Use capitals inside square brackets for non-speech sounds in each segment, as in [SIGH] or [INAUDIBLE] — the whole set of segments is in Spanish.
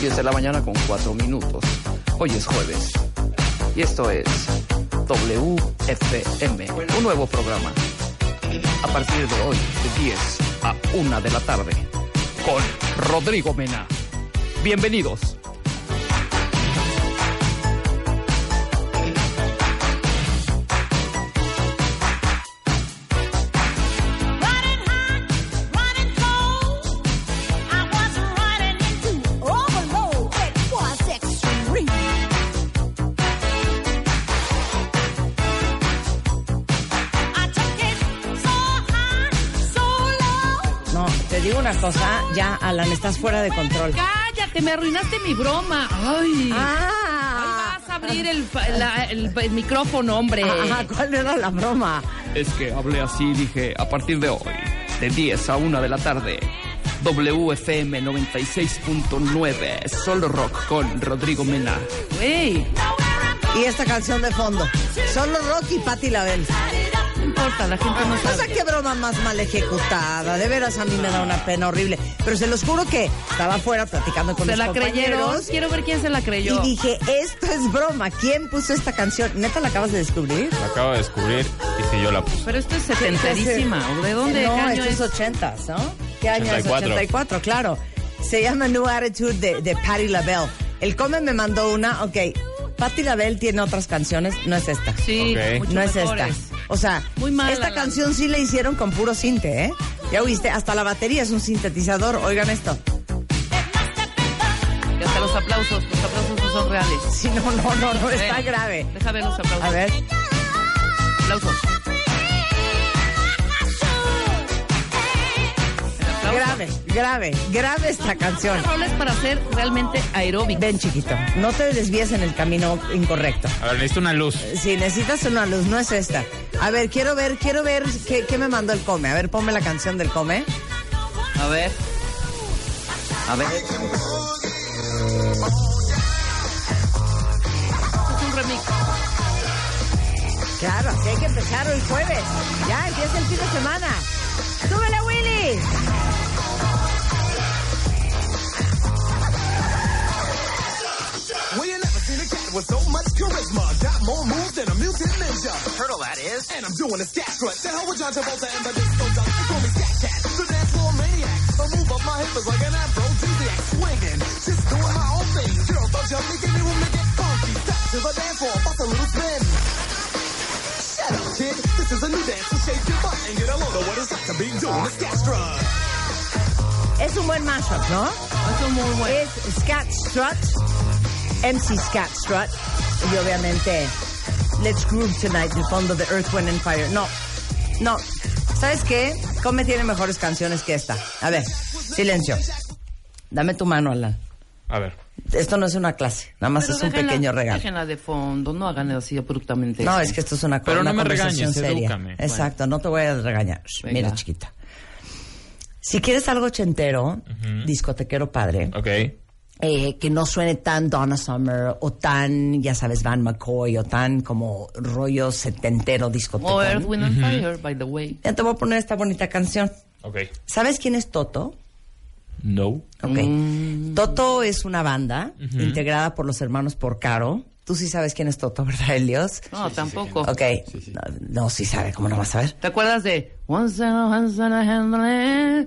Diez de la mañana con cuatro minutos. Hoy es jueves. Y esto es WFM, un nuevo programa. A partir de hoy, de 10 a 1 de la tarde, con Rodrigo Mena. Bienvenidos. Alan, estás fuera de control. Cállate, me arruinaste mi broma. Ay. ¡Ah! Ahí vas a abrir el, fa- la- el- el micrófono, hombre. Ajá, ¿Cuál era la broma? Es que hablé así, dije, a partir de hoy, de 10 a 1 de la tarde, WFM 96.9, solo rock con Rodrigo Mena. Güey, Y esta canción de fondo. Solo Rocky y Patti LaBelle. No importa, la gente no O sea, sabe. qué broma más mal ejecutada. De veras, a mí me da una pena horrible. Pero se los juro que estaba afuera platicando con ¿Se mis la creyeron? compañeros. Quiero ver quién se la creyó. Y dije, esto es broma. ¿Quién puso esta canción? ¿Neta la acabas de descubrir? La acabo de descubrir y si yo la puse. Pero esto es setenterísima. ¿o ¿De dónde? No, ¿Qué año esto es? 80, ¿no? ¿Qué año 84. es? 84, claro. Se llama New Attitude de, de Patti LaBelle. El Come me mandó una, ok. Patti LaBelle tiene otras canciones, no es esta. Sí, Ok. mucho no es mejores. esta. O sea, Muy mala esta canción sí la hicieron con puro cinte, ¿eh? Ya oíste, hasta la batería es un sintetizador. Oigan esto. Y hasta los aplausos, los aplausos no son reales. Sí, no, no, no, no, está grave. Deja ver los aplausos. A ver. Aplausos. Grave, grave, grave esta canción. Este rol es para ser realmente aeróbico. Ven, chiquito, no te desvíes en el camino incorrecto. A ver, necesito una luz. Si necesitas una luz, no es esta. A ver, quiero ver, quiero ver qué, qué me mandó el come. A ver, ponme la canción del come. A ver. A ver. Es un remix. Claro, así hay que empezar el jueves. Ya, empieza el fin de semana. ¡Súbele, Willy! With so much charisma. Got more moves than a mutant ninja. Turtle, that is. And I'm doing a scat strut. The hell with John Travolta and the disco duck. They call me Scat Cat. The dance floor maniac. I move up my hip is like an aphrodisiac. Swinging, just doing my own thing. Girls don't jump me, give me room to get funky. Step to the dance floor, bust a little spin. Shut up, kid. This is a new dance, so shake your butt and get a load of what it's like to be doing a scat strut. Es un buen mashup, ¿no? Es un muy bueno. Es Scat Strut, MC Scat Strut, y obviamente Let's Groove Tonight, el fondo de Earth, Wind and Fire. No, no. ¿Sabes qué? Come tiene mejores canciones que esta. A ver, silencio. Dame tu mano, Alan. A ver. Esto no es una clase, nada más Pero es un déjenla- pequeño regalo. Déjenla de fondo, no hagan así abruptamente. No, es que esto es una, Pero una no me conversación regañes, seria. edúcame. Exacto, no te voy a regañar. Venga. Mira, chiquita. Si quieres algo ochentero, discotequero padre, Ok. Eh, que no suene tan Donna Summer o tan, ya sabes, Van McCoy o tan como rollo setentero discoteco. O Earth, Wind and Fire, by the way. Ya te voy a poner esta bonita canción. Ok. ¿Sabes quién es Toto? No. Ok. Toto es una banda integrada por los hermanos Porcaro, Tú sí sabes quién es Toto, [LAUGHS] ¿verdad, Elios? No, tampoco. Ok. No, no, sí sabe, ¿cómo no vas a ver? ¿Te acuerdas de Once in a once in a handle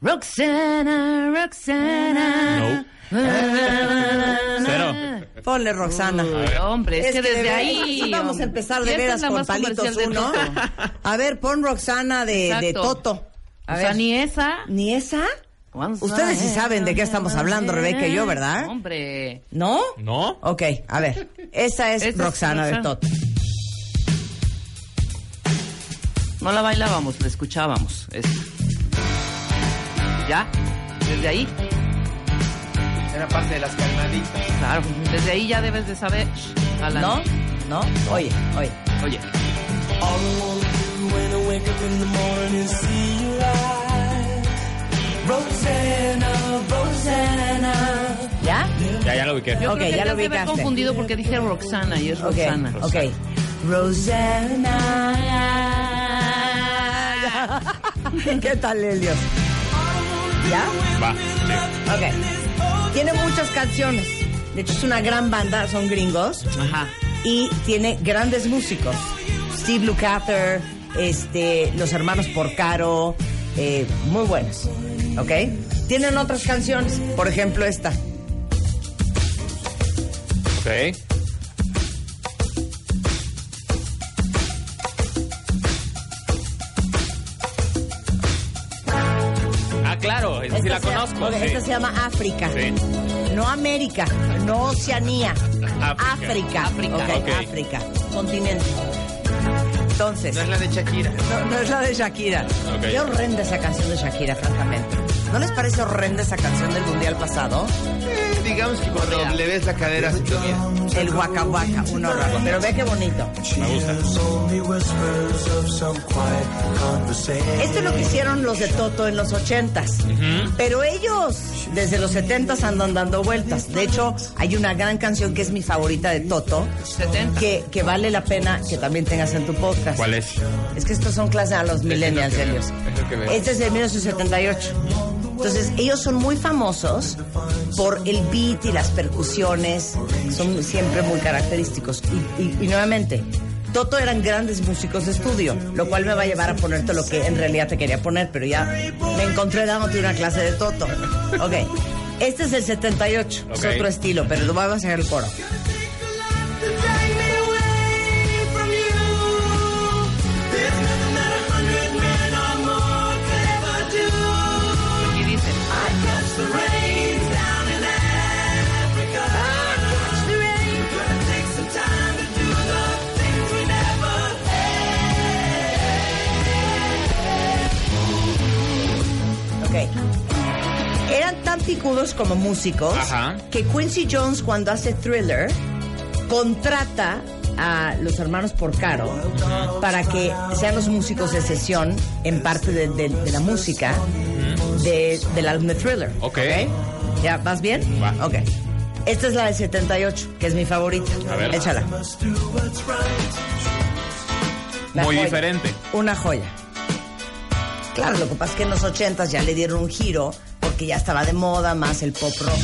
Roxana, Roxana? Cero. Ponle Roxana. Uy, hombre, es, que desde de ahí. vamos a empezar de veras con palitos uno. A ver, pon Roxana de. Toto. A O ver. sea, ni esa. ¿Ni esa? Ustedes sí saben de qué estamos hablando, Rebeca y yo, ¿verdad? Hombre. ¿No? ¿No? Ok, a ver. Esa es Esa es Roxana de. Toto. No la bailábamos, la escuchábamos. Es- ¿Ya? Desde ahí. Era parte de las calmaditas. Claro, desde ahí ya debes de saber. Shh, Alan. ¿No? ¿No? Oye, oye. Oye. ¿Ya? Ya, ya lo ubiqué. Yo Ok, creo que ya te lo de haber ubicaste. confundido porque dije Roxana y es Ok, Roxana. ok. Rosanna. [LAUGHS] ¿Qué tal, Helios? ¿Ya? Va. Sí. Ok. Tiene muchas canciones. De hecho, es una gran banda, son gringos. Ajá. Y tiene grandes músicos. Steve Lukather, este, los hermanos Porcaro, eh, muy buenos. ¿Ok? Tienen otras canciones. Por ejemplo, esta. Ok. Claro, esa sí la conozco. ok, sí. Esta se llama África. Sí. No América, no Oceanía. [LAUGHS] África. África. África. Continente. Entonces, No es la de Shakira. no, no es la de Shakira. Qué horrenda esa canción de Shakira, francamente. ¿No les parece horrenda esa canción del Mundial pasado? Eh, digamos que cuando le ves la cadera se te olvida. El Waka Waka, un horror. Pero ve qué bonito. Me gusta. Esto es lo que hicieron los de Toto en los ochentas. Pero ellos desde los setentas andan dando vueltas. De hecho, hay una gran canción que es mi favorita de Toto, 70. que, que vale la pena que también tengas en tu podcast. ¿Cuál es? Es que estos son clases a los millennials, que veo, ellos. es lo que veo. Este es de 1978. Entonces, ellos son muy famosos por el beat y las percusiones. Son siempre muy característicos. Y, y- y nuevamente, Toto eran grandes músicos de estudio, lo cual me va a llevar a ponerte lo que en realidad te quería poner, pero ya me encontré dándote una clase de Toto. Ok. Este es el 78, Ok. es otro estilo, pero lo vamos a hacer el coro. Eran tan picudos como músicos Ajá. que Quincy Jones cuando hace Thriller contrata a los hermanos Porcaro para que sean los músicos de sesión en parte de, de- de la música de- del álbum de Thriller. Ok. ¿Ya vas bien? Va. Ok. Esta es la del 78, que es mi favorita. A ver. Échala. La Muy joya. diferente. Una joya. Claro, lo que pasa es que en los 80 ya le dieron un giro porque ya estaba de moda más el pop rock.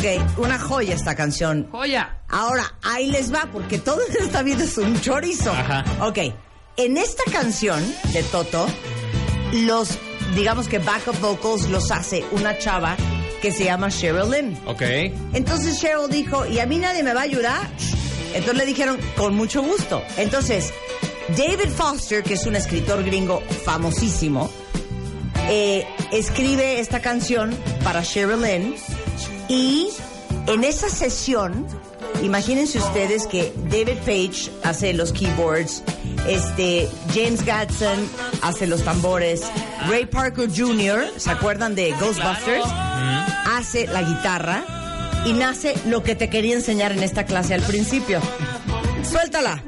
Ok, una joya esta canción. ¡Joya! Ahora, ahí les va, porque todo en esta vida es un chorizo. Ajá. Ok, en esta canción de Toto, los, digamos que backup vocals los hace una chava que se llama Cheryl Lynn. Ok. Entonces Cheryl dijo, ¿y a mí nadie me va a ayudar? Entonces le dijeron, con mucho gusto. Entonces, David Foster, que es un escritor gringo famosísimo, eh, escribe esta canción para Cheryl Lynn y en esa sesión, imagínense ustedes que David Page hace los keyboards, este James Gadsden hace los tambores, Ray Parker Jr., ¿se acuerdan de Ghostbusters? Hace la guitarra y nace lo que te quería enseñar en esta clase al principio. Suéltala.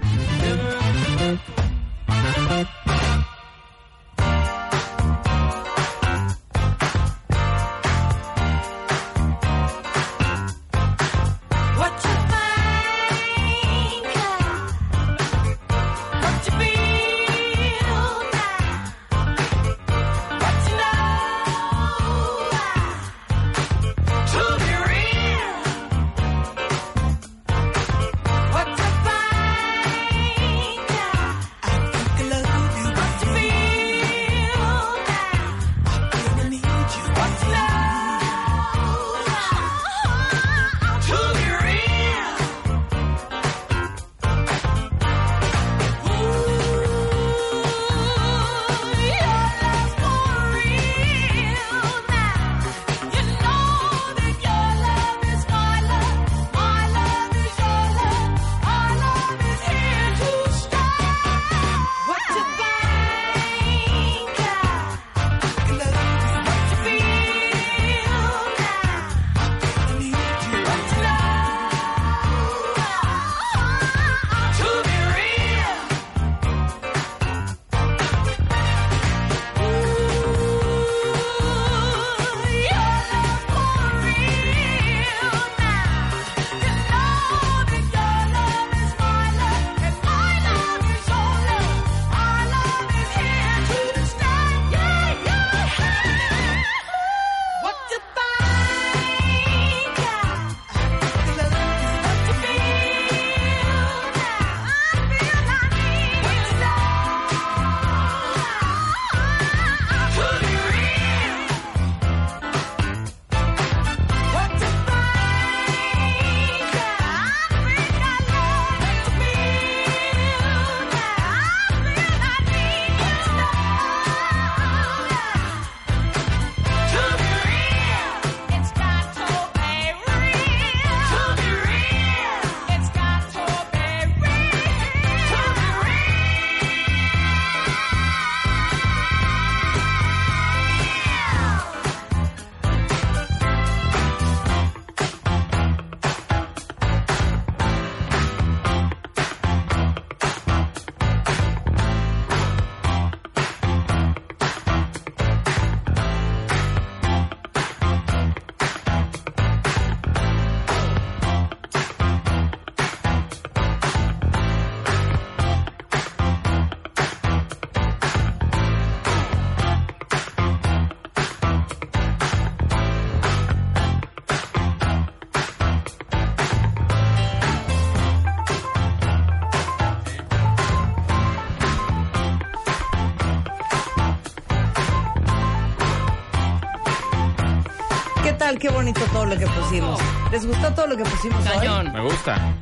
Tal? Qué bonito todo lo que pusimos. ¿Les gustó todo lo que pusimos hoy? Cañón. Me gusta.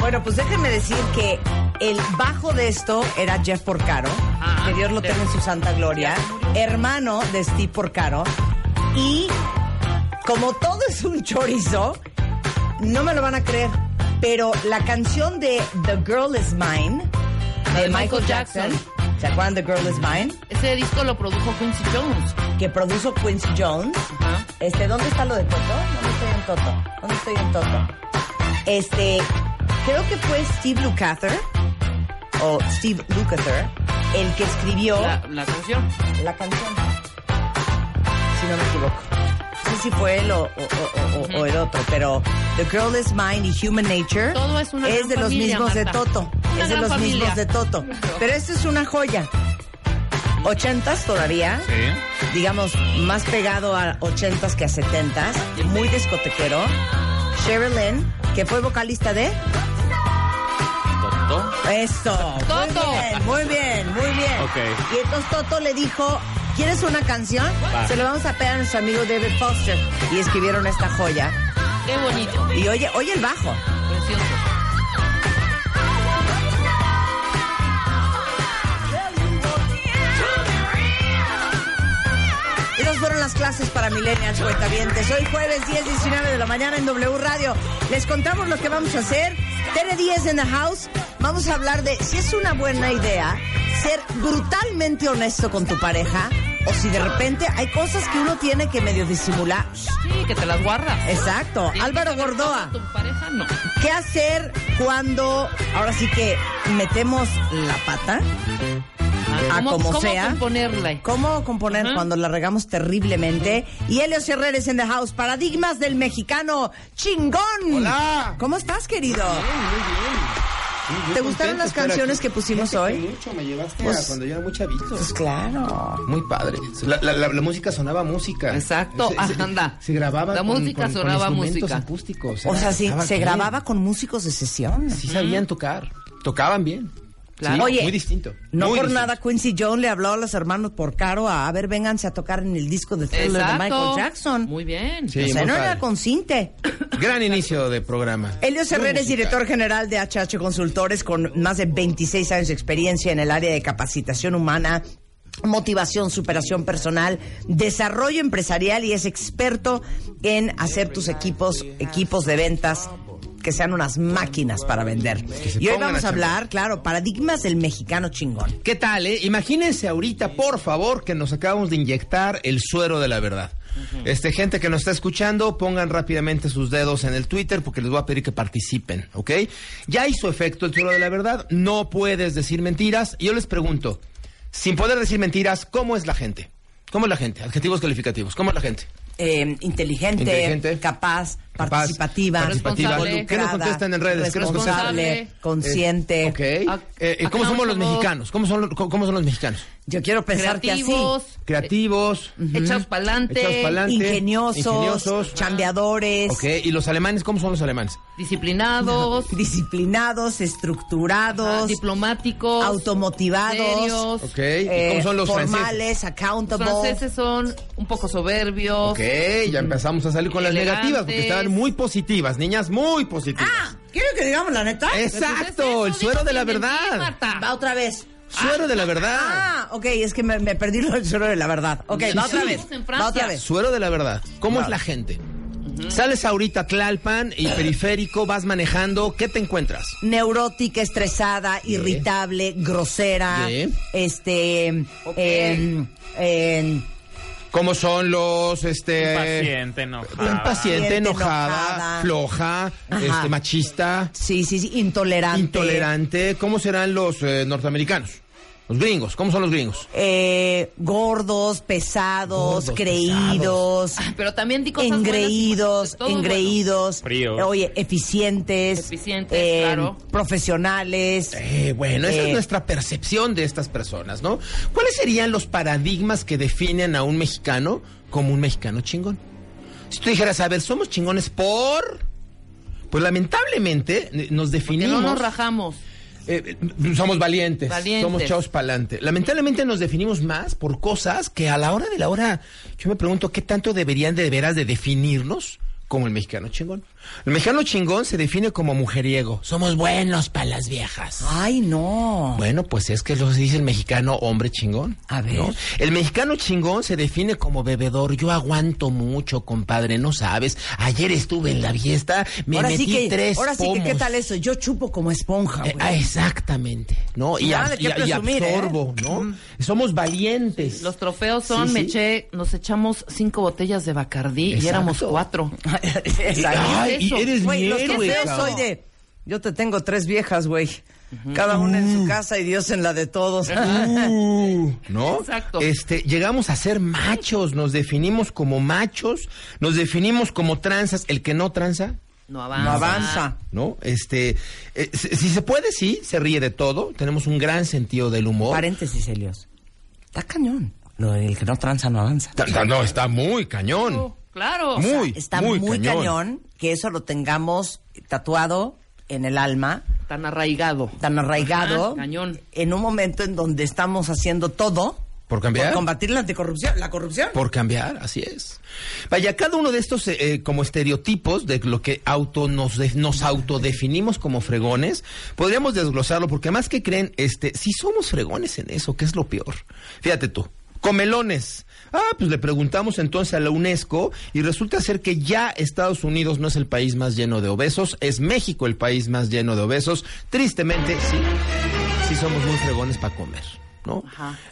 Bueno, pues déjenme decir que el bajo de esto era Jeff Porcaro, Ah, que Dios lo tenga en su santa gloria, hermano de Steve Porcaro. Y como todo es un chorizo, no me lo van a creer, pero la canción de The Girl Is Mine, de de Michael Michael Jackson, Jackson. ¿Se acuerdan de Girl Is Mine? Ese disco lo produjo Quincy Jones. Que produjo Quincy Jones. Ajá. Este, ¿dónde está lo de Toto? ¿Dónde estoy en Toto? ¿Dónde estoy en Toto? Este, creo que fue Steve Lukather, o Steve Lukather, el que escribió La, la, la canción. canción. Si no me equivoco. No sé si fue él o, o- o- o- o el otro, pero The Girl Is Mine y Human Nature Todo es una gran de los mismos de. Toto. Una es de los familia. mismos de Toto. Pero esto es una joya. Ochentas todavía. Sí. digamos, más pegado a 80s que a 70s, muy discotequero. Sherilyn, que fue vocalista de... Toto. Eso. Toto. Muy bien, muy bien, muy bien. Ok. Y entonces Toto le dijo, ¿quieres una canción? Se lo vamos a pegar a nuestro amigo David Foster. Y escribieron esta joya. Qué bonito. Y oye, oye el bajo. Precioso. Fueron las clases para millennials cuentavientes. Hoy jueves 10, 19 de la mañana en W Radio. Les contamos lo que vamos a hacer. Tere 10 en the house. Vamos a hablar de si es una buena idea ser brutalmente honesto con tu pareja o si de repente hay cosas que uno tiene que medio disimular. Sí, que te las guardas. Exacto. Álvaro Gordoa. Tu pareja no. ¿Qué hacer cuando ahora sí que metemos la pata? A ¿Cómo, como cómo sea. componerla? ¿Cómo componer cuando la regamos terriblemente? Y Helios Herreres en the house, paradigmas del mexicano chingón. Hola. ¿Cómo estás, querido? Muy ¿Te gustaron las canciones que pusimos hoy? Mucho, me llevaste Pues- a cuando yo era muy chavito. Pues claro. Muy padre. La, la- la- la música sonaba música. Exacto, Se, se- anda. se grababa La con, música con- con sonaba instrumentos música. acústicos. O sea, sí, se bien. grababa con músicos de sesión. Sí sabían tocar. Tocaban bien. Claro. Sí, Oye, muy distinto. No muy por distinto. nada Quincy Jones le habló a los hermanos por caro a, a ver, vénganse a tocar en el disco de Thriller de. Michael Jackson. Muy bien. Sí, o sea, muy no era con cinte. [COUGHS] Gran inicio de programa. Elios Muy Herrera es director general de HH Consultores con más de 26 años de experiencia en el área de capacitación humana, motivación, superación personal, desarrollo empresarial y es experto en hacer tus equipos, equipos de ventas que sean unas máquinas para vender. Y hoy vamos a hablar, claro, paradigmas del mexicano chingón. ¿Qué tal, eh? Imagínense ahorita, por favor, que nos acabamos de inyectar el suero de la verdad. Este, gente que nos está escuchando, pongan rápidamente sus dedos en el Twitter porque les voy a pedir que participen, ¿ok? Ya hizo efecto el suero de la verdad, no puedes decir mentiras. Y yo les pregunto, sin poder decir mentiras, ¿cómo es la gente? ¿Cómo es la gente? Adjetivos calificativos, ¿cómo es la gente? Eh, inteligente, Inteligente. Capaz, participativa, participativa. Responsable. ¿Qué nos contestan en redes? Responsable, consciente. Ok. ¿A- Eh, ¿Cómo somos los mexicanos? ¿Cómo son, los- cómo son los mexicanos? Yo quiero pensar que así. Creativos. Echados. Echados pa'lante. Ingeniosos, Ingeniosos. chambeadores, Ok, ¿y los alemanes? ¿Cómo son los alemanes? Disciplinados. [LAUGHS] disciplinados, estructurados, ah, diplomáticos. automotivados, serios. Ok, ¿y eh, cómo son los franceses? formales, Los accountable. franceses son un poco soberbios. Ok, ya empezamos a salir con las negativas porque estaban muy positivas, niñas muy positivas. Ah, ¿quieren que digamos la neta? Exacto, el suero de la verdad. Va otra vez. Suero de la verdad. Ah, ok, es que me, me perdí lo del suero de la verdad. Ok, Sí, va otra sí. vez. Va otra vez. Suero de la verdad. ¿Cómo es la gente? Sales ahorita a Tlalpan y periférico, vas manejando, ¿qué te encuentras? Neurótica, estresada, irritable, grosera, Sí. este, em, em, ¿Cómo son los, este... Impaciente, enojada. Impaciente, enojada, enojada. floja, este, machista, sí, sí, sí, intolerante. intolerante. ¿Cómo serán los eh, norteamericanos? Los gringos, ¿cómo son los gringos? eh, gordos, pesados, Gordos, creídos, Pero también di cosas engreídos, bueno. engreídos, Fríos. oye, eficientes, Eficientes, eh, claro. profesionales. Eh, bueno, esa Eh. es nuestra percepción de estas personas, ¿no? ¿Cuáles serían los paradigmas que definen a un mexicano como un mexicano chingón? Si tú dijeras, a ver, somos chingones por... Pues lamentablemente eh, nos definimos... no nos rajamos. Eh, somos valientes, Valientes. somos chavos pa'lante. Lamentablemente nos definimos más por cosas que a la hora de la hora, yo me pregunto qué tanto deberían de veras de definirnos como el mexicano chingón. El mexicano chingón se define como mujeriego. Somos buenos para las viejas. Ay, no. Bueno, pues es que lo dice el mexicano hombre chingón. A ver. ¿no? El mexicano chingón se define como bebedor. Yo aguanto mucho, compadre, no sabes. Ayer estuve en la fiesta, me ahora metí sí que, tres ahora sí que, ¿qué tal eso? Yo chupo como esponja. Eh, güey. ah, exactamente, ¿no? Y, ab- qué y- ¿eh? absorbo, ¿no? Somos valientes. Los trofeos son, Sí, me sí. eché, nos echamos cinco botellas de Bacardí y éramos cuatro. [LAUGHS] Exacto. Ay, eso? eres Güey, mi los soy de. Yo te tengo tres viejas, güey. Cada una en su casa y Dios en la de todos. Uh, [LAUGHS] ¿No? Exacto. Este, llegamos a ser machos, nos definimos como machos, nos definimos como tranzas. El que no tranza, No avanza. No avanza. ¿no? Este, eh, si, si se puede, sí, se ríe de todo. Tenemos un gran sentido del humor. Paréntesis, Helios. Está cañón. Lo del que no tranza no avanza. Ta- ta- No, está muy cañón. Claro. Muy, Está muy, muy, cañón. cañón. que eso lo tengamos tatuado en el alma, Tan arraigado. tan arraigado, Ajá, cañón. en un momento en donde estamos haciendo todo ¿Por cambiar? por combatir la anticorrupción, la corrupción. Por cambiar, así es. Vaya, cada uno de estos eh, eh, como estereotipos de lo que auto nos, de- nos autodefinimos como fregones, podríamos desglosarlo porque más que creen, este, si somos fregones en eso, ¿qué es lo peor? Fíjate tú, comelones. Ah, pues le preguntamos entonces a la UNESCO y resulta ser que ya Estados Unidos no es el país más lleno de obesos, es México el país más lleno de obesos. Tristemente, sí, sí somos muy fregones para comer. ¿no?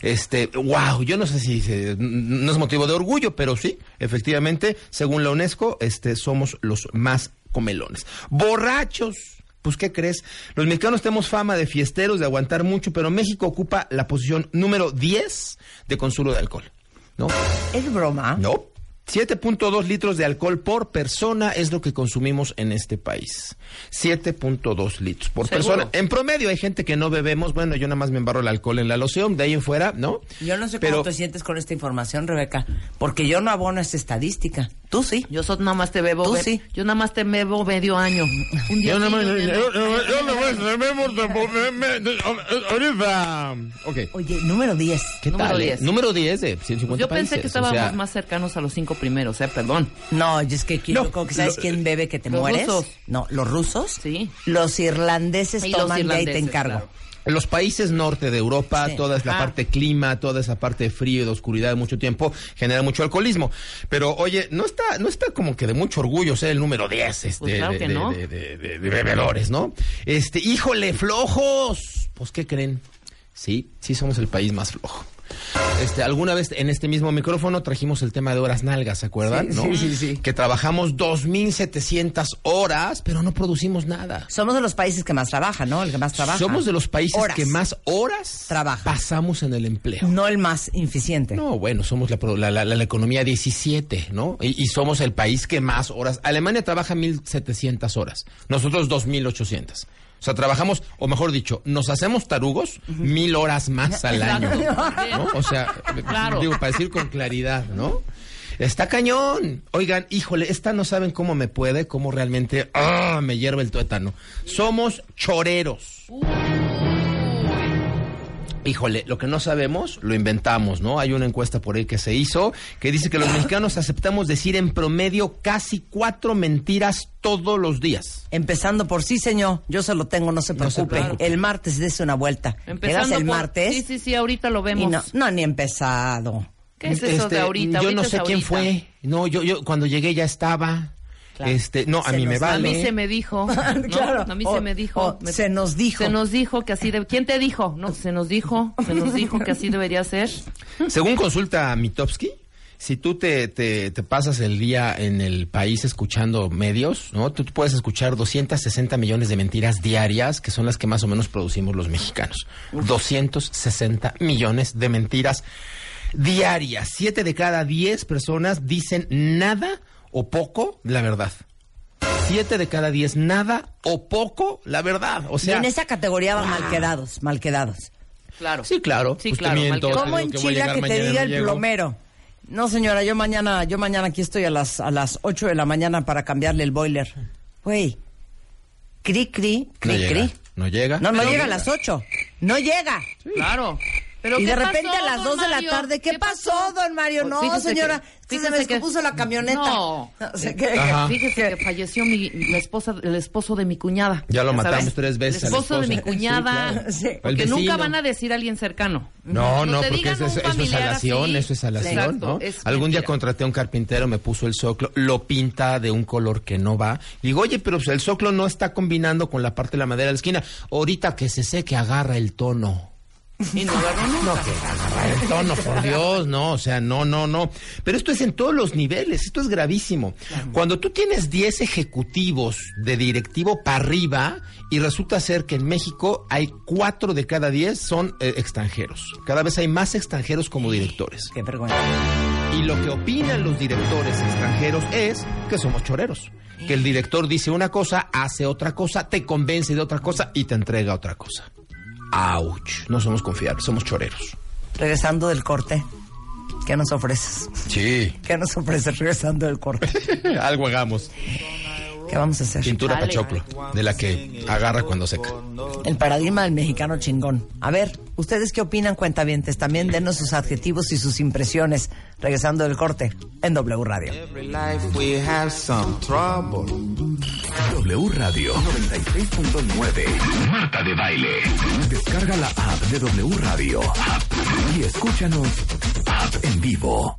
Este, wow, yo no sé si se- no es motivo de orgullo, pero sí, efectivamente, según la UNESCO, este, somos los más comelones. Borrachos. Pues, ¿qué crees? Los mexicanos tenemos fama de fiesteros, de aguantar mucho, pero México ocupa la posición número 10 de consumo de alcohol. ¿No? Es broma. No. 7.2 litros de alcohol por persona es lo que consumimos en este país. 7.2 litros por ¿Seguro? persona. En promedio hay gente que no bebemos. Bueno, yo nada más me embarro el alcohol en la loción. De ahí en fuera, ¿no? Yo no sé Pero- cómo te sientes con esta información, Rebeca, porque yo no abono esa estadística. Tú sí. Yo so- nada más te bebo. Tú sí. Yo nada más te bebo medio año. [LAUGHS] Un día Yo nada más- yo- yo- nada más. [LAUGHS] Oye, número 10. ¿Qué Número tal? eh? 10. Número 10 de 150 Yo pensé países, que o estábamos sea, más cercanos a los cinco primeros, eh, perdón. No, es que No, que sabes lo- quién bebe que te los mueres. rusos. No, los rusos. Sí. Los irlandeses Y los toman de ahí te irlandeses, encargo. claro. Los países norte de Europa, Sí. toda la Ah. parte clima, toda esa parte de frío y de oscuridad de mucho tiempo genera mucho alcoholismo. Pero oye, no está, no está como que de mucho orgullo ser el número 10 este, Pues claro de, que de- no. de- de- de- de bebedores, ¿no? Este, híjole, flojos. Pues ¿qué creen? Sí, sí somos el país más flojo. Este, alguna vez en este mismo micrófono trajimos el tema de horas nalgas, ¿se acuerdan? Sí, ¿no? sí, sí, sí. Que trabajamos 2.700 horas, pero no producimos nada. Somos de los países que más trabajan, ¿no? El que más trabaja. Somos de los países Horas. que más horas Trabaja. pasamos en el empleo. No el más eficiente. No, bueno, somos la, la, la- la economía 17, ¿no? Y, y somos el país que más horas. Alemania trabaja 1.700 horas, nosotros 2.800. O sea, trabajamos, o mejor dicho, nos hacemos tarugos mil horas más al año. ¿no? O sea, Claro. digo, para decir con claridad, ¿no? Está cañón. Oigan, híjole, esta no saben cómo me puede, cómo realmente ah, me hierve el tuétano. Somos choreros. Híjole, lo que no sabemos, lo inventamos, ¿no? Hay una encuesta por ahí que se hizo que dice que los mexicanos aceptamos decir en promedio casi cuatro mentiras todos los días. Empezando por sí, señor. Yo se lo tengo, no se No se preocupe. El martes dése una vuelta. Empezando el por- martes. Sí, sí, sí, ahorita lo vemos. y no, no, ni empezado. ¿Qué es eso Este, de ahorita? Yo Ahorita no sé quién ahorita. fue. No, yo, yo cuando llegué ya estaba. Claro. Este, no, a Se mí me nos- A vale. mí se me dijo. [LAUGHS] ¿no? Claro. A mí O- se me dijo. me- se nos dijo. Se nos dijo que así de... ¿Quién te dijo? No, se nos dijo. Se nos dijo que así debería ser. Según consulta Mitofsky, si tú te, te, te pasas el día en el país escuchando medios, ¿no? Tú puedes escuchar 260 millones de mentiras diarias, que son las que más o menos producimos los mexicanos. 260 millones de mentiras diarias. Siete de cada diez personas dicen nada o poco la verdad. Siete de cada diez, nada o poco la verdad. O y sea, en esa categoría van mal quedados, mal quedados. Claro. sí, claro. Sí, pues claro, miento, ¿Cómo en Chile que te diga no el llego. plomero? No, señora, yo mañana, yo mañana aquí estoy a las a las 8 de la mañana para cambiarle el boiler. Güey. Cri cri, No cri llega, cri. no llega. No, no llega a las 8. No llega. Claro. Pero y ¿qué de repente pasó, a las don 2 de la tarde, ¿qué, pasó, don Mario? No, Fíjese señora, que- se me descompuso la camioneta. No. O sea, que-. Fíjese que falleció mi, la esposa, el esposo de mi cuñada. Ya lo sabes. matamos tres veces El esposo de mi cuñada. Sí, claro. Sí. El Porque nunca van a decir a alguien cercano. No, no, porque eso, es- eso así. eso es salación, Exacto, ¿no? es Algún día contraté a un carpintero, me puso el soclo, lo pinta de un color que no va. Digo, oye, pero pues el soclo no está combinando con la parte de la madera de la esquina. Ahorita que se seque, agarra el tono. Y no agarró nunca. El tono, por Dios, no, o sea, no, no, no. Pero esto es en todos los niveles, esto es gravísimo. Cuando tú tienes 10 ejecutivos de directivo para arriba y resulta ser que en México hay 4 de cada 10 son eh, extranjeros. Cada vez hay más extranjeros como directores. Qué vergüenza. Y lo que opinan los directores extranjeros es que somos choreros. Que el director dice una cosa, hace otra cosa, te convence de otra cosa y te entrega otra cosa. Ouch. No somos confiables, somos choreros. Regresando del corte, ¿Qué nos ofreces? Sí. ¿Qué nos ofreces regresando del corte? [LAUGHS] Algo hagamos. ¿Qué vamos a hacer? Pintura pachoclo, de la que agarra cuando seca. El paradigma del mexicano chingón. A ver, ¿ustedes qué opinan, cuentavientes? También denos sus adjetivos y sus impresiones. Regresando del corte en W Radio. W Radio 96.9. Marta de Baile. Descarga la app de W Radio. Y escúchanos app en vivo.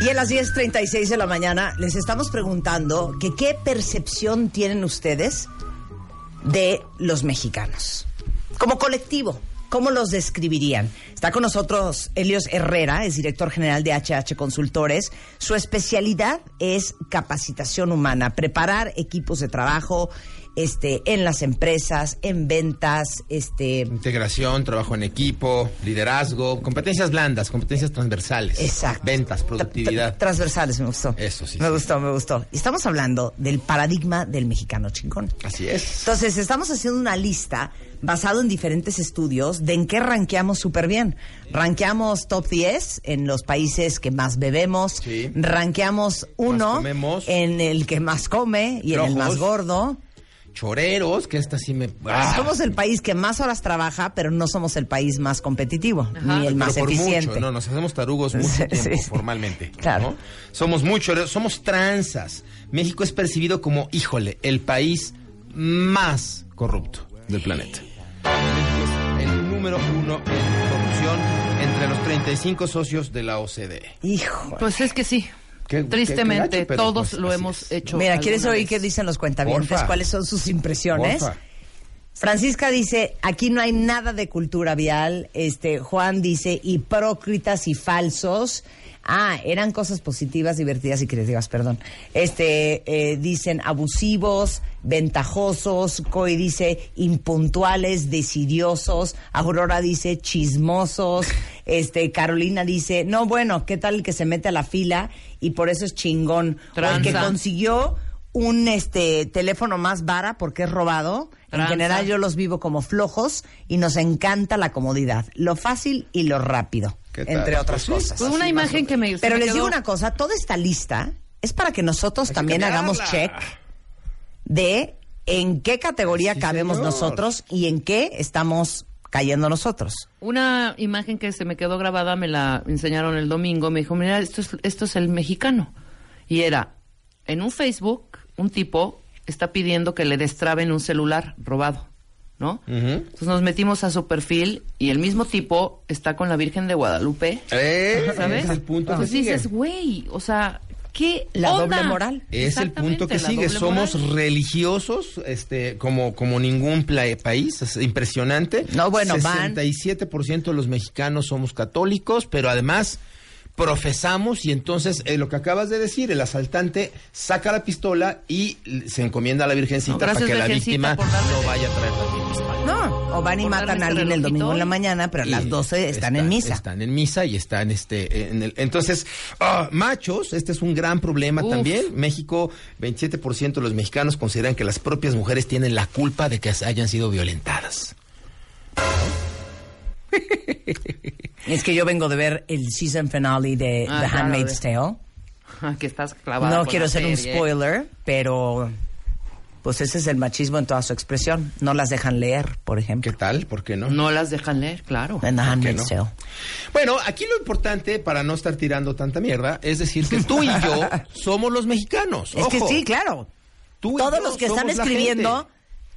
Y a las 10.36 de la mañana les estamos preguntando que qué percepción tienen ustedes de los mexicanos. Como colectivo, ¿cómo los describirían? Está con nosotros Helios Herrera, es director general de HH Consultores. Su especialidad es capacitación humana, preparar equipos de trabajo este, en las empresas, en ventas, este, Integración, trabajo en equipo, liderazgo, competencias blandas, competencias transversales. Exacto. Ventas, productividad. Tra- transversales, me gustó. Eso sí, Me sí. gustó, me gustó. Y estamos hablando del paradigma del mexicano chingón. Así es. Entonces, estamos haciendo una lista basado en diferentes estudios de en qué rankeamos súper bien. Rankeamos top 10 en los países que más bebemos. Sí. Rankeamos uno en el que más come y en el más gordo. Choreros, que esta sí me... Ah, Somos el país que más horas trabaja, pero no somos el país más competitivo, ni el pero más por eficiente. mucho, no, nos hacemos tarugos mucho Sí, tiempo, sí, sí. formalmente. Claro. ¿no? Somos mucho, somos tranzas. México es percibido como, híjole, el país más corrupto del planeta. Es el número uno en corrupción entre los 35 socios de la OCDE. Hijo. Pues es que sí. Qué- Tristemente, qué gacho, pero todos pues lo hemos es. hecho. Mira, ¿quieres oír vez. qué dicen los cuentavientes? Porfa. ¿Cuáles son sus impresiones? Porfa. Francisca dice, aquí no hay nada de cultura vial. Este, Juan dice, hipócritas y falsos. Ah, eran cosas positivas, divertidas y creativas, perdón. Este, eh, dicen abusivos, ventajosos. Coy dice impuntuales, decidiosos. Aurora dice chismosos. Este, Carolina dice, no, bueno, ¿qué tal el que se mete a la fila y por eso es chingón? O el que Tranza. consiguió un este teléfono más vara porque es robado. En general yo los vivo como flojos y nos encanta la comodidad, lo fácil y lo rápido, entre otras Pues cosas. Fue una imagen que me. Pero me les quedó- digo una cosa, toda esta lista es para que nosotros Hay que también hagamos check de en qué categoría Sí, cabemos señor. nosotros y en qué estamos cayendo nosotros. Una imagen que se me quedó grabada, me la enseñaron el domingo. Me dijo, mira, esto es, esto es el mexicano. Y era, en un Facebook, un tipo está pidiendo que le destraben un celular robado, ¿no? Entonces nos metimos a su perfil y el mismo tipo está con la Virgen de Guadalupe, Eh, ¿sabes? Es el punto que Entonces sigue. dices, güey, o sea, ¿qué La onda? doble moral. Es el punto que sigue. Somos moral. religiosos, este, como, como ningún país. Es impresionante. No, bueno, van- 67% de los mexicanos somos católicos, pero además profesamos y entonces eh, lo que acabas de decir, el asaltante saca la pistola y se encomienda a la Virgencita No, para que la víctima no vaya a traer también pistola. No, o van y matan a alguien el domingo en la mañana, pero a las Y 12 están, en misa. Están en misa y están este en el entonces ah, machos, este es un gran problema Uf. también. México, 27% de los mexicanos consideran que las propias mujeres tienen la culpa de que hayan sido violentadas. [LAUGHS] Es que yo vengo de ver el season finale de Ah, The claro, Handmaid's Tale. [LAUGHS] que estás clavada No con quiero ser un spoiler, pero pues ese es el machismo en toda su expresión. No las dejan leer, por ejemplo. ¿Qué tal? ¿Por qué no? No las dejan leer, claro. En The Handmaid's no? Tale. Bueno, aquí lo importante para no estar tirando tanta mierda es decir que tú y yo [LAUGHS] somos los mexicanos. Es que sí, claro. Tú y Todos yo los que están somos escribiendo, gente.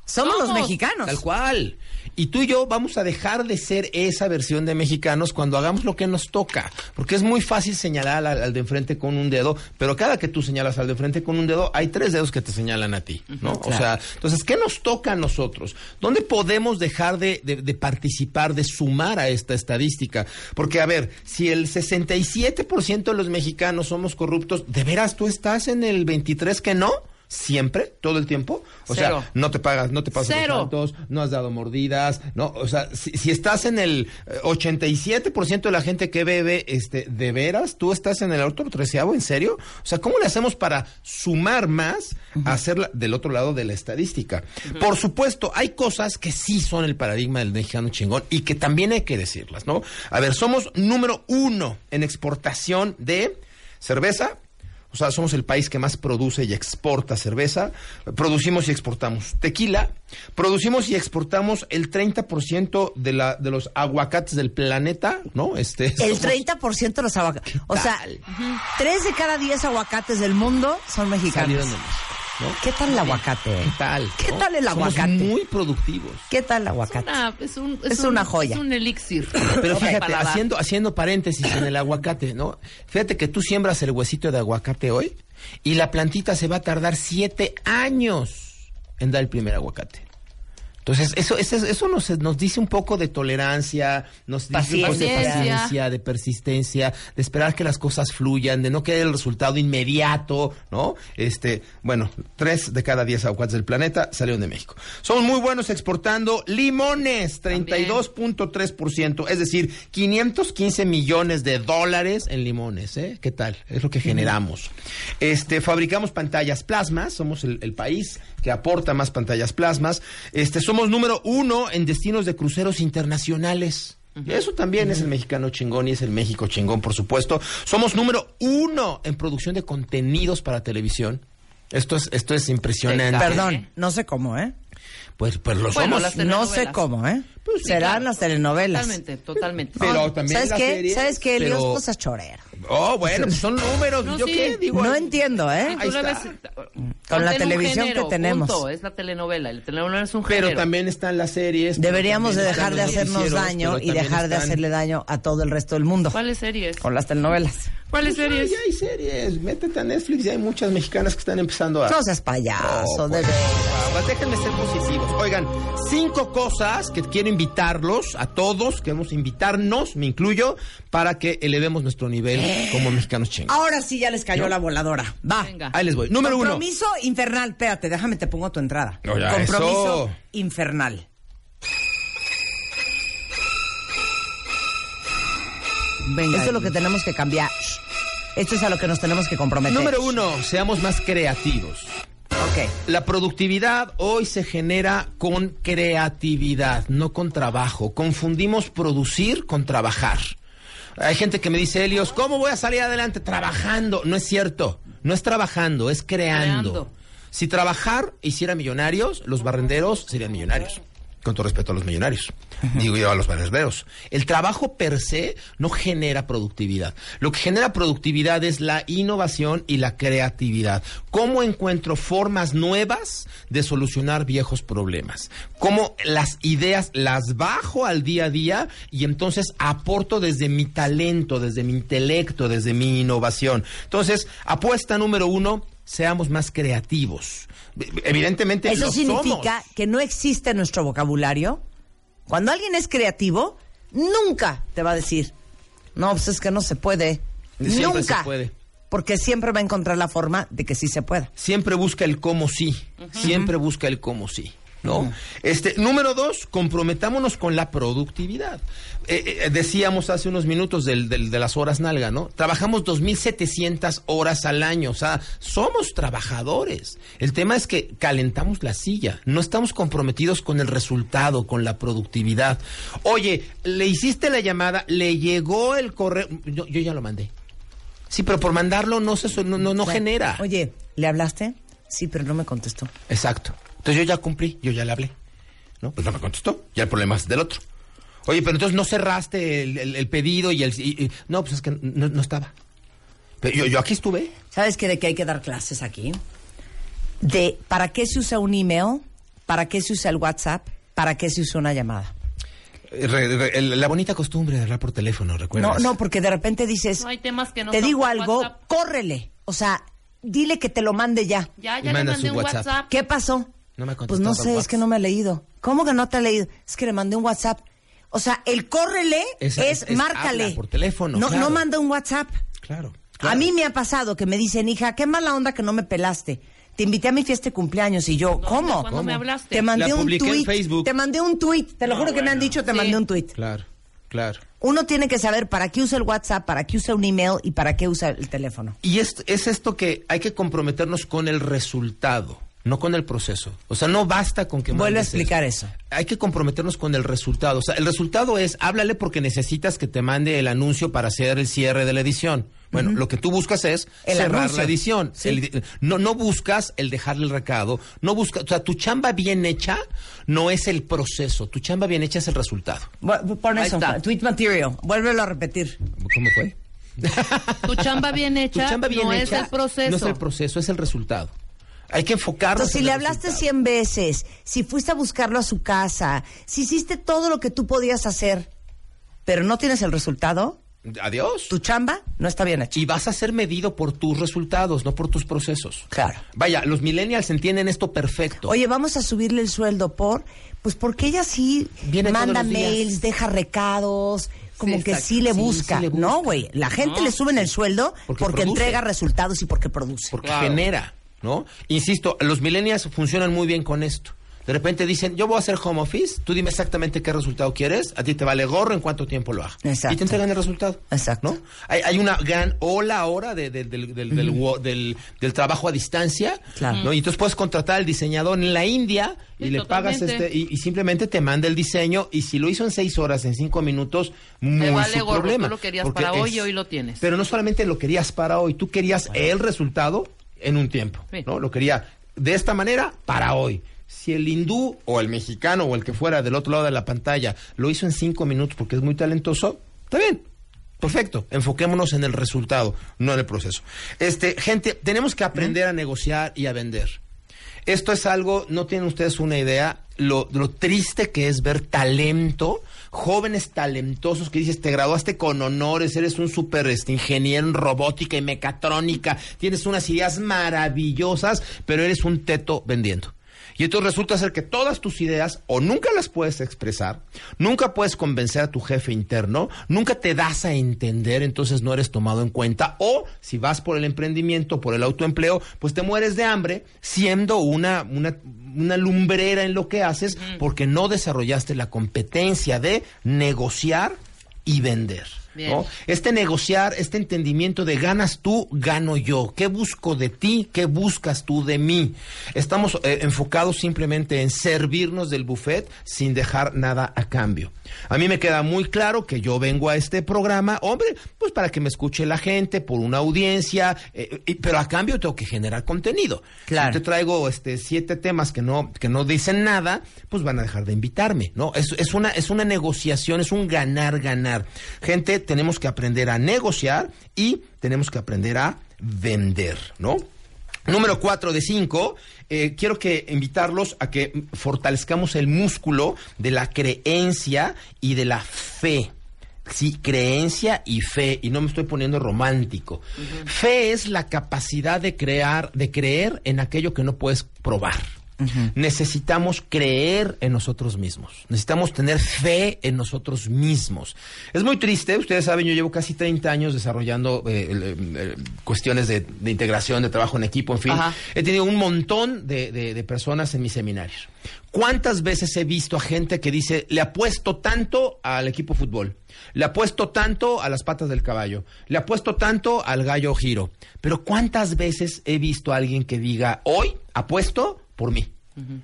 Somos los Somos. mexicanos. Tal cual. Y tú y yo vamos a dejar de ser esa versión de mexicanos cuando hagamos lo que nos toca. Porque es muy fácil señalar al, al de enfrente con un dedo, pero cada que tú señalas al de enfrente con un dedo, hay tres dedos que te señalan a ti, ¿no? O sea, entonces, ¿qué nos toca a nosotros? ¿Dónde podemos dejar de, de- de participar, de sumar a esta estadística? Porque, a ver, si el 67% de los mexicanos somos corruptos, ¿de veras tú estás en el 23 que no? ¿Siempre? ¿Todo el tiempo? O Cero. sea, no te pagas, no te pasas Cero. los altos, no has dado mordidas, no, o sea, si, si estás en el eh, 87% de la gente que bebe, este, de veras, tú estás en el otro treceavo, ¿en serio? O sea, ¿cómo le hacemos para sumar más a hacer del otro lado de la estadística? Por supuesto, hay cosas que sí son el paradigma del mexicano chingón y que también hay que decirlas, ¿no? A ver, somos número uno en exportación de cerveza, o sea, somos el país que más produce y exporta cerveza. Producimos y exportamos tequila. Producimos y exportamos el 30% de, la, de los aguacates del planeta, ¿no? Este, El somos- 30% de los aguacates. O sea, tal? tres de cada 10 aguacates del mundo son mexicanos. salieron de México, ¿no? ¿Qué tal el aguacate? ¿Qué tal? ¿Qué no? tal el Somos aguacate? muy productivos. ¿Qué tal el aguacate? Una- es, un- Es un- una joya. Es un elixir. Pero fíjate, haciendo, haciendo paréntesis en el aguacate, ¿no? Fíjate que tú siembras el huesito de aguacate hoy y la plantita se va a tardar siete años en dar el primer aguacate. Entonces, eso, eso, eso nos, nos dice un poco de tolerancia, nos dice un poco de Paciencia. paciencia, de persistencia, de esperar que las cosas fluyan, de no querer el resultado inmediato, ¿no? Este, bueno, tres de cada diez aguacates del planeta salieron de México. Somos muy buenos exportando limones, 32.3%, es decir, 515 millones de dólares en limones, ¿eh? ¿Qué tal? Es lo que generamos. Este, fabricamos pantallas plasmas, somos el, el país que aporta más pantallas plasmas. Este, somos número uno en destinos de cruceros internacionales. Eso también es el mexicano chingón y es el México chingón, por supuesto. Somos número uno en producción de contenidos para televisión. Esto es, esto es impresionante. Perdón, no sé cómo, ¿eh? Pues, pues lo Bueno, somos. No sé cómo, ¿eh? Pues sí, Serán claro. las telenovelas. Totalmente, totalmente. Pero también ¿Sabes las qué? series, ¿Sabes qué, Elios? pero- Cosas chorero. Oh, bueno, pues son números. No, ¿Yo sí. qué digo? No entiendo, ¿eh? Ves- está. Con la televisión género, que tenemos. punto, es la telenovela. El telenovela es un género. Pero también están las series. Deberíamos de dejar de hacernos daño y dejar de hacerle daño a todo el resto del mundo. ¿Cuáles series? Con las telenovelas. ¿Cuáles Pues, series? Ya hay series. Métete a Netflix. Ya hay muchas mexicanas que están empezando a. No seas payaso, No, de pues, veras. déjenme ser positivos. Oigan, cinco cosas que quiero invitarlos a todos, queremos invitarnos, me incluyo, para que elevemos nuestro nivel como mexicanos chingados. Ahora sí ya les cayó la voladora. Va. Venga. Ahí les voy. Número uno. Compromiso infernal. Espérate, déjame te pongo tu entrada. No, ya, Compromiso eso. infernal. Venga. Esto es lo que tenemos que cambiar. Esto es a lo que nos tenemos que comprometer. Número uno, seamos más creativos. Ok. La productividad hoy se genera con creatividad, no con trabajo. Confundimos producir con trabajar. Hay gente que me dice, Helios, ¿cómo voy a salir adelante? Trabajando. No es cierto. No es trabajando, es creando. Creando. Si trabajar hiciera millonarios, los barrenderos serían millonarios. Con todo respeto a los millonarios. Digo yo a los barrenderos. El trabajo per se no genera productividad. Lo que genera productividad es la innovación y la creatividad. ¿Cómo encuentro formas nuevas de solucionar viejos problemas? ¿Cómo las ideas las bajo al día a día y entonces aporto desde mi talento, desde mi intelecto, desde mi innovación? Entonces, apuesta número uno, seamos más creativos. Evidentemente, Eso lo significa somos. que no existe en nuestro vocabulario. Cuando alguien es creativo, nunca te va a decir, no, pues es que no se puede. Siempre nunca. se puede. Porque siempre va a encontrar la forma de que sí se pueda. siempre busca el cómo sí. Siempre busca el cómo sí. ¿No? Este, número dos, comprometámonos con la productividad. Eh, eh, decíamos hace unos minutos del, del- de las horas nalga, ¿no? Trabajamos 2.700 horas al año, o sea, somos trabajadores. El tema es que calentamos la silla, no estamos comprometidos con el resultado, con la productividad. Oye, le hiciste la llamada, le llegó el correo, yo, yo ya lo mandé. Sí, pero por mandarlo no se no, no, no O sea, genera. Oye, ¿le hablaste? Sí, pero no me contestó. Exacto. Entonces yo ya cumplí, yo ya le hablé. ¿No? Pues no me contestó. Ya el problema es del otro. Oye, pero entonces no cerraste el, el- el pedido y el... y- y- no, pues es que no, no estaba. Pero yo, yo aquí estuve. ¿Sabes qué? De que hay que dar clases aquí. De para qué se usa un email para qué se usa el WhatsApp, para qué se usa una llamada. Eh, re- re- el- la bonita costumbre de hablar por teléfono, No, ¿recuerdas? no, porque de repente dices, No hay temas que no te digo algo, WhatsApp. córrele. O sea, dile que te lo mande ya. Ya, ya le manda mandé su un WhatsApp. WhatsApp. ¿Qué pasó? No me ha Pues no sé, es que no me ha leído. ¿Cómo que no te ha leído? Es que le mandé un WhatsApp. O sea, el córrele Es- es, es- es márcale. habla por teléfono, No, claro. no manda un WhatsApp. Claro. A mí me ha pasado que me dicen, hija, qué mala onda que no me pelaste. Te invité a mi fiesta de cumpleaños y yo, ¿cómo? ¿Cuándo me hablaste? Te mandé La un tweet. Facebook. Te mandé un tweet. Te lo juro que me han dicho, te Sí. mandé un tweet. Claro, claro. Uno tiene que saber para qué usa el WhatsApp, para qué usa un email y para qué usa el teléfono. Y es, es esto que hay que comprometernos con el resultado, no con el proceso. O sea, no basta con que Vuelve a explicar eso. Hay que comprometernos con el resultado. O sea, el resultado es, háblale porque necesitas que te mande el anuncio para hacer el cierre de la edición. Bueno, lo que tú buscas es El cerrar anuncio. la edición. Sí. El- no, no buscas el dejarle el recado. No buscas, o sea, tu chamba bien hecha no es el proceso. Tu chamba bien hecha es el resultado. Bu- Pon eso, tweet material. Vuélvelo a repetir. ¿Cómo fue? Tu chamba bien hecha chamba bien no hecha es el proceso. No es el proceso, es el resultado. Hay que enfocarnos Entonces, si en le hablaste. 100 veces, si fuiste a buscarlo a su casa, si hiciste todo lo que tú podías hacer, pero no tienes el resultado, Adiós. tu chamba no está bien hecha. Y vas a ser medido por tus resultados, no por tus procesos. Claro. Vaya, los millennials entienden esto perfecto. Oye, vamos a subirle el sueldo por, pues porque ella sí Viene manda mails, deja recados, como Sí, que sí le Sí, busca. sí le busca. No, güey, la gente No. le suben el sueldo Porque entrega resultados y porque produce. porque Claro. genera, ¿no? Insisto, los millennials funcionan muy bien con esto. De repente dicen, yo voy a hacer home office, tú dime exactamente qué resultado quieres, a ti te vale gorro en cuánto tiempo lo haga. Exacto. Y te entregan el resultado. Exacto. ¿no? Hay, hay una gran ola ahora de- de- del, del, del, del- del trabajo a distancia. Claro. ¿no? Y entonces puedes contratar al diseñador en la India y Sí, le pagas este y, y simplemente te manda el diseño y si lo hizo en seis horas, en cinco minutos, muy vale su gorro, problema. tú lo querías Porque para hoy es- y hoy lo tienes. Pero no solamente lo querías para hoy, tú querías el resultado en un tiempo. ¿no? Lo quería de esta manera para hoy. Si el hindú o el mexicano o el que fuera del otro lado de la pantalla lo hizo en cinco minutos porque es muy talentoso, está bien. Perfecto. Enfoquémonos en el resultado, no en el proceso. Este, gente, tenemos que aprender a negociar y a vender. Esto es algo, no tienen ustedes una idea, lo, lo triste que es ver talento, jóvenes talentosos que dices, te graduaste con honores, eres un super este, ingeniero en robótica y mecatrónica, tienes unas ideas maravillosas, pero eres un teto vendiendo. Y entonces resulta ser que todas tus ideas o nunca las puedes expresar, nunca puedes convencer a tu jefe interno, nunca te das a entender, entonces no eres tomado en cuenta. O si vas por el emprendimiento, por el autoempleo, pues te mueres de hambre siendo una, una, una lumbrera en lo que haces porque no desarrollaste la competencia de negociar y vender. Este negociar, este entendimiento de ganas tú, gano yo. ¿Qué busco de ti? ¿Qué buscas tú de mí? Estamos eh, enfocados simplemente en servirnos del buffet sin dejar nada a cambio. A mí me queda muy claro que yo vengo a este programa, hombre, pues para que me escuche la gente, por una audiencia, eh, y- pero a cambio tengo que generar contenido. Claro. Si te traigo este siete temas que no que no dicen nada, pues van a dejar de invitarme, ¿no? Es, es una es una negociación, es un ganar ganar. Gente, tenemos que aprender a negociar y tenemos que aprender a vender, ¿no? Número cuatro de cinco, eh, quiero que invitarlos a que fortalezcamos el músculo de la creencia y de la fe. Sí, creencia y fe, y no me estoy poniendo romántico. Fe es la capacidad de crear, de creer en aquello que no puedes probar. Necesitamos creer en nosotros mismos. Necesitamos tener fe en nosotros mismos. Es muy triste, ustedes saben, yo llevo casi 30 años desarrollando eh, el, eh, cuestiones de, de integración, de trabajo en equipo, en fin. Ajá. He tenido un montón de, de- de personas en mis seminarios. ¿Cuántas veces he visto a gente que dice, le apuesto tanto al equipo fútbol, le apuesto tanto a las patas del caballo, le apuesto tanto al gallo giro? Pero ¿cuántas veces he visto a alguien que diga, hoy apuesto por mí?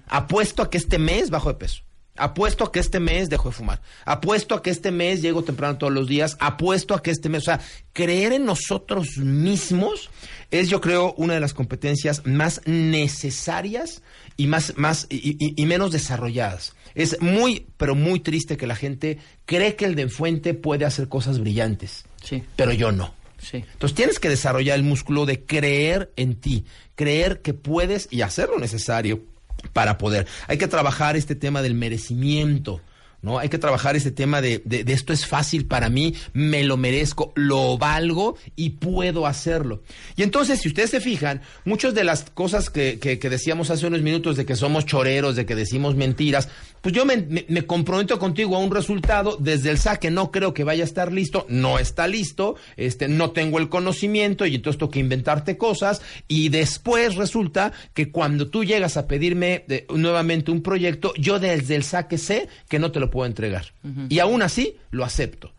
Apuesto a que este mes bajo de peso. Apuesto a que este mes dejo de fumar. Apuesto a que este mes llego temprano todos los días. Apuesto a que este mes, o sea, creer en nosotros mismos es, yo creo, una de las competencias más necesarias y más, más y, y- y menos desarrolladas. Es muy, pero muy triste que la gente cree que el de enfrente puede hacer cosas brillantes, Sí, pero yo no. Sí. Entonces tienes que desarrollar el músculo de creer en ti, creer que puedes y hacer lo necesario para poder. Hay que trabajar este tema del merecimiento. ¿No? Hay que trabajar este tema de, de- esto es fácil para mí, me lo merezco, lo valgo y puedo hacerlo. Y entonces, si ustedes se fijan, muchas de las cosas que, que- decíamos hace unos minutos de que somos choreros, de que decimos mentiras, pues yo me comprometo contigo a un resultado desde el saque, no creo que vaya a estar listo, no está listo, este, no tengo el conocimiento y entonces tengo que inventarte cosas y después resulta que cuando tú llegas a pedirme eh, nuevamente un proyecto, yo desde el saque sé que no te lo puedo entregar. Y aún así lo acepto.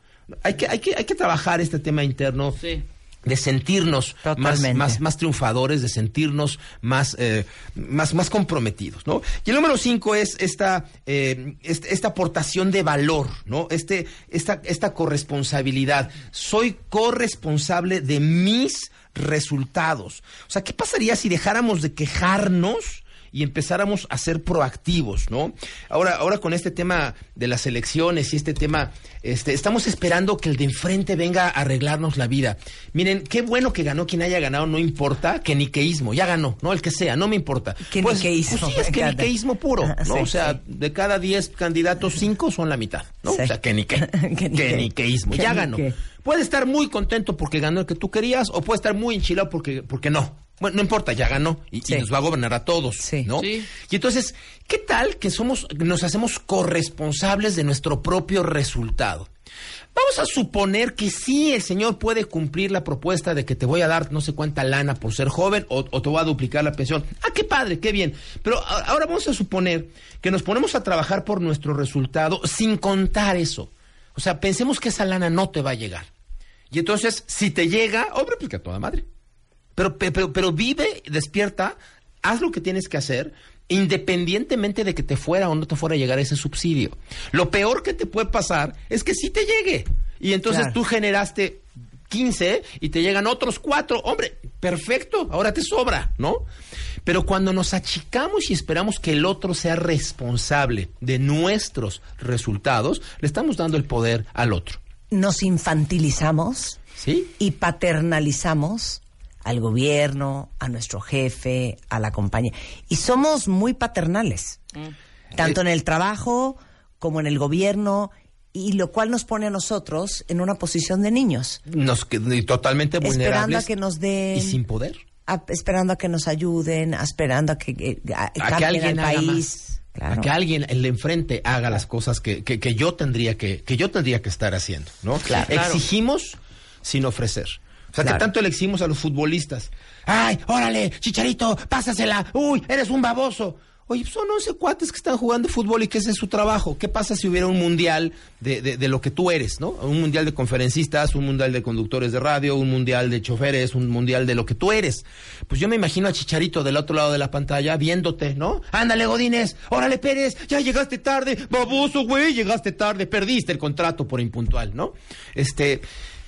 Hay que, hay que, hay que trabajar este tema interno Sí. de sentirnos más, más, más triunfadores, de sentirnos más, eh, más, más comprometidos, ¿no? Y el número cinco es esta, eh, este- esta aportación de valor, ¿no? Este, esta, esta corresponsabilidad. Soy corresponsable de mis resultados. O sea, ¿qué pasaría si dejáramos de quejarnos? Y empezáramos a ser proactivos, ¿no? Ahora, ahora con este tema de las elecciones y este tema, este, estamos esperando que el de enfrente venga a arreglarnos la vida. Miren, qué bueno que ganó quien haya ganado, no importa, que niqueísmo, ya ganó, no el que sea, no me importa. Que pues, niqueísmo, pues sí, es que niqueísmo puro, Ah, ¿no? sí, o sea, sí. de cada 10 candidatos, 5 son la mitad, ¿no? O sea, que nique, Que [LAUGHS] que, nique. niqueísmo, Que ya ganó. Puede estar muy contento porque ganó el que tú querías o puede estar muy enchilado porque, porque no. Bueno, no importa, ya ganó y, nos va a gobernar a todos, Sí. ¿no? Sí. Y entonces, ¿qué tal que somos, nos hacemos corresponsables de nuestro propio resultado? Vamos a suponer que sí el señor puede cumplir la propuesta de que te voy a dar no sé cuánta lana por ser joven o, o te voy a duplicar la pensión. Ah, qué padre, qué bien. Pero a- ahora vamos a suponer que nos ponemos a trabajar por nuestro resultado sin contar eso. O sea, pensemos que esa lana no te va a llegar. Y entonces, si te llega, hombre, pues que a toda madre. Pero, pe- pero, pero vive, despierta, haz lo que tienes que hacer, independientemente de que te fuera o no te fuera a llegar ese subsidio. Lo peor que te puede pasar es que sí te llegue. Y entonces Claro. tú generaste 15 y te llegan otros cuatro. Hombre, perfecto, ahora te sobra, ¿no? Pero cuando nos achicamos y esperamos que el otro sea responsable de nuestros resultados, le estamos dando el poder al otro. Nos infantilizamos ¿Sí? y paternalizamos al gobierno, a nuestro jefe, a la compañía. Y somos muy paternales, tanto en el trabajo como en el gobierno, y lo cual nos pone a nosotros en una posición de niños, Nos, y totalmente vulnerables. esperando a que nos den... Y sin poder. a- esperando a que nos ayuden, esperando a que, que- a- a que alguien al haga país. más. Claro. A que alguien, el de enfrente, haga las cosas que, que- que yo tendría que, que yo tendría que estar haciendo, ¿no? Claro. Exigimos sin ofrecer. O sea, Claro. que tanto le exigimos a los futbolistas. ¡Ay, órale, chicharito, pásasela! ¡Uy, eres un baboso! Oye, son 11 cuates que están jugando fútbol y que ese es su trabajo. ¿Qué pasa si hubiera un mundial de, de- de lo que tú eres, ¿no? Un mundial de conferencistas, un mundial de conductores de radio, un mundial de choferes, un mundial de lo que tú eres. Pues yo me imagino a Chicharito del otro lado de la pantalla viéndote, ¿no? Ándale, Godínez, órale, Pérez, ya llegaste tarde, baboso, güey, llegaste tarde, perdiste el contrato por impuntual, ¿no? Este,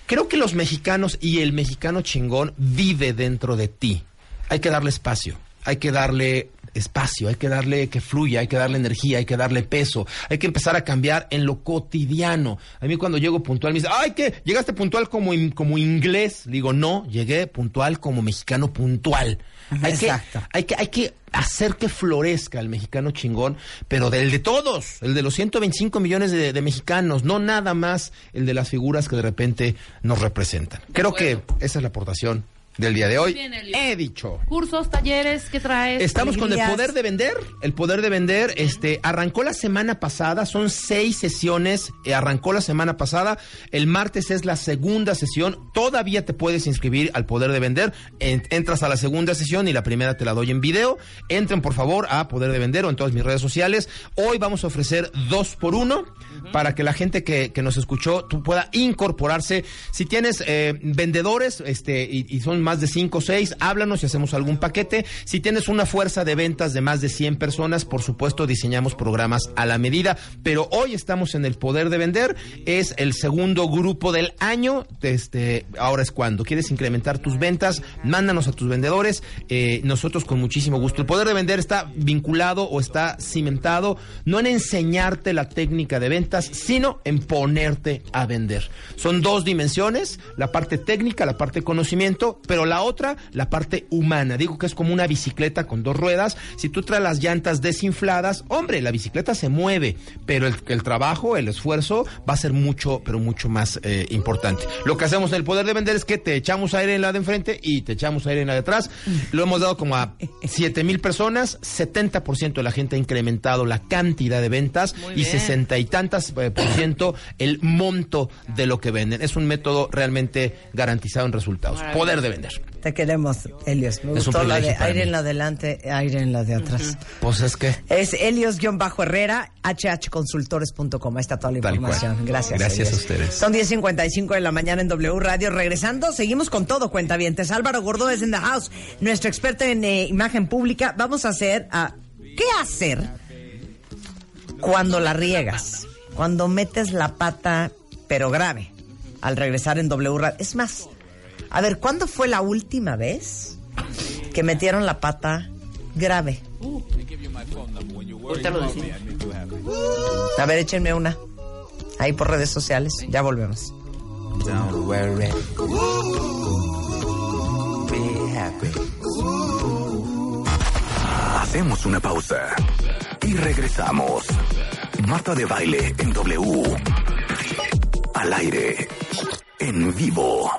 creo que los mexicanos y el mexicano chingón vive dentro de ti. Hay que darle espacio, hay que darle espacio, hay que darle que fluya, hay que darle energía, hay que darle peso, hay que empezar a cambiar en lo cotidiano. A mí cuando llego puntual me dice, ay, ¿qué? ¿Llegaste puntual como, in- como inglés? Digo, no, llegué puntual como mexicano puntual. Hay que, hay que, hay que hacer que florezca el mexicano chingón, pero del de todos, el de los 125 millones de, de mexicanos, no nada más el de las figuras que de repente nos representan. Creo que esa es la aportación del día de hoy. bien. He dicho. Cursos, talleres, ¿qué traes? Estamos con el poder de vender. El poder de vender, este, arrancó la semana pasada, son seis sesiones, eh, arrancó la semana pasada. El martes es la segunda sesión. Todavía te puedes inscribir al poder de vender. En- entras a la segunda sesión y la primera te la doy en video. Entren por favor a poder de vender o en todas mis redes sociales. Hoy vamos a ofrecer dos por uno para que la gente que, que nos escuchó tú pueda incorporarse. Si tienes eh, vendedores, este, y, y son más de cinco o seis, háblanos y hacemos algún paquete. Si tienes una fuerza de ventas de más de 100 personas, por supuesto diseñamos programas a la medida. Pero hoy estamos en el poder de vender. Es el segundo grupo del año. Este, ahora es cuando quieres incrementar tus ventas, mándanos a tus vendedores. Eh, nosotros con muchísimo gusto. El poder de vender está vinculado o está cimentado no en enseñarte la técnica de ventas, sino en ponerte a vender. Son dos dimensiones, la parte técnica, la parte conocimiento, la otra, la parte humana. Digo que es como una bicicleta con dos ruedas. Si tú traes las llantas desinfladas, hombre, la bicicleta se mueve, pero el, el trabajo, el esfuerzo va a ser mucho, pero mucho más eh, importante. Lo que hacemos en el poder de vender es que te echamos aire en la de enfrente y te echamos aire en la de atrás. Lo hemos dado como a 7 mil personas, 70% de la gente ha incrementado la cantidad de ventas Muy y. 60 y tantas eh, por ciento el monto de lo que venden. Es un método realmente garantizado en resultados. Poder de vender. Te queremos, Helios. Me Es un gustó de para aire en la delante, aire en la de atrás. Pues es que... Es Helios-Herrera, hhconsultores.com. Ahí está toda la Tal cual. información. Gracias. Gracias Helios. a ustedes. Son 10.55 de la mañana en W Radio. Regresando, seguimos con todo, cuentavientes. Álvaro Gordo es en the house, nuestro experto en eh, imagen pública. Vamos a hacer a ¿Qué hacer cuando la riegas? Cuando metes la pata, pero grave, al regresar en W Radio. Es más, a ver, ¿cuándo fue la última vez que metieron la pata grave? Ahorita lo decimos. A ver, échenme una. Ahí por redes sociales. Ya volvemos. Don't worry. Be happy. Hacemos una pausa y regresamos. Marta de baile en W. Al aire. En vivo.